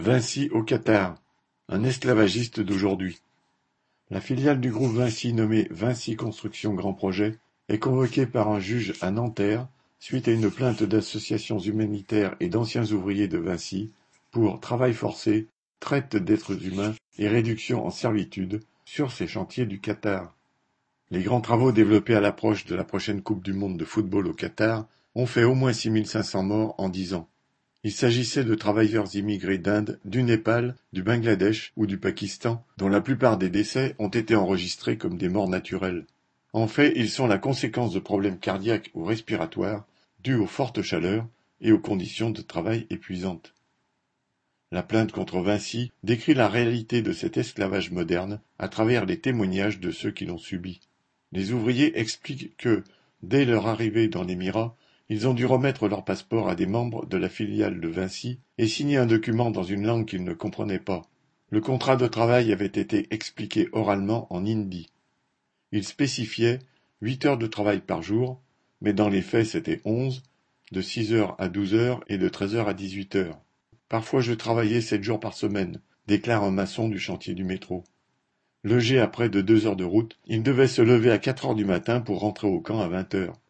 Vinci au Qatar, un esclavagiste d'aujourd'hui. La filiale du groupe Vinci nommée Vinci Construction Grand Projet est convoquée par un juge à Nanterre suite à une plainte d'associations humanitaires et d'anciens ouvriers de Vinci pour travail forcé, traite d'êtres humains et réduction en servitude sur ces chantiers du Qatar. Les grands travaux développés à l'approche de la prochaine Coupe du monde de football au Qatar ont fait au moins 6500 morts en dix ans. Il s'agissait de travailleurs immigrés d'Inde, du Népal, du Bangladesh ou du Pakistan, dont la plupart des décès ont été enregistrés comme des morts naturelles. En fait, ils sont la conséquence de problèmes cardiaques ou respiratoires dus aux fortes chaleurs et aux conditions de travail épuisantes. La plainte contre Vinci décrit la réalité de cet esclavage moderne à travers les témoignages de ceux qui l'ont subi. Les ouvriers expliquent que, dès leur arrivée dans l'Émirat, ils ont dû remettre leur passeport à des membres de la filiale de Vinci et signer un document dans une langue qu'ils ne comprenaient pas. Le contrat de travail avait été expliqué oralement en hindi. Il spécifiait huit heures de travail par jour, mais dans les faits c'était onze, de six heures à douze heures et de treize heures à dix-huit heures. Parfois je travaillais sept jours par semaine, déclare un maçon du chantier du métro. Logé à près de deux heures de route, il devait se lever à quatre heures du matin pour rentrer au camp à vingt heures.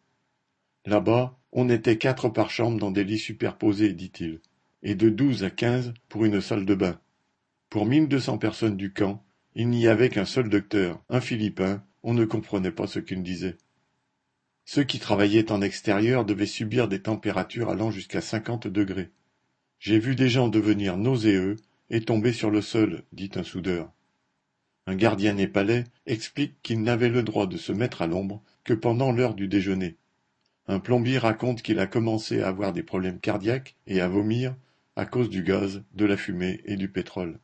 Là-bas, on était quatre par chambre dans des lits superposés, dit-il, et de douze à quinze pour une salle de bain. Pour mille deux cents personnes du camp, il n'y avait qu'un seul docteur, un Philippin, on ne comprenait pas ce qu'il disait. Ceux qui travaillaient en extérieur devaient subir des températures allant jusqu'à cinquante degrés. J'ai vu des gens devenir nauséeux et tomber sur le sol, dit un soudeur. Un gardien népalais explique qu'il n'avait le droit de se mettre à l'ombre que pendant l'heure du déjeuner. Un plombier raconte qu'il a commencé à avoir des problèmes cardiaques et à vomir à cause du gaz, de la fumée et du pétrole.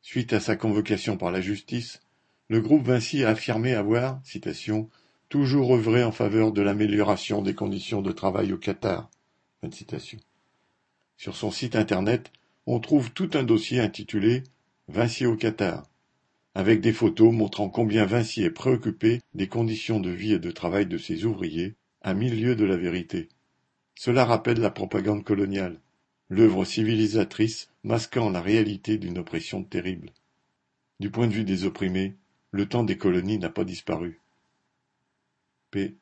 Suite à sa convocation par la justice, le groupe Vinci a affirmé avoir, citation, toujours œuvré en faveur de l'amélioration des conditions de travail au Qatar. Sur son site internet, on trouve tout un dossier intitulé Vinci au Qatar, avec des photos montrant combien Vinci est préoccupé des conditions de vie et de travail de ses ouvriers, à mille lieues de la vérité. Cela rappelle la propagande coloniale, l'œuvre civilisatrice masquant la réalité d'une oppression terrible. Du point de vue des opprimés, le temps des colonies n'a pas disparu. P.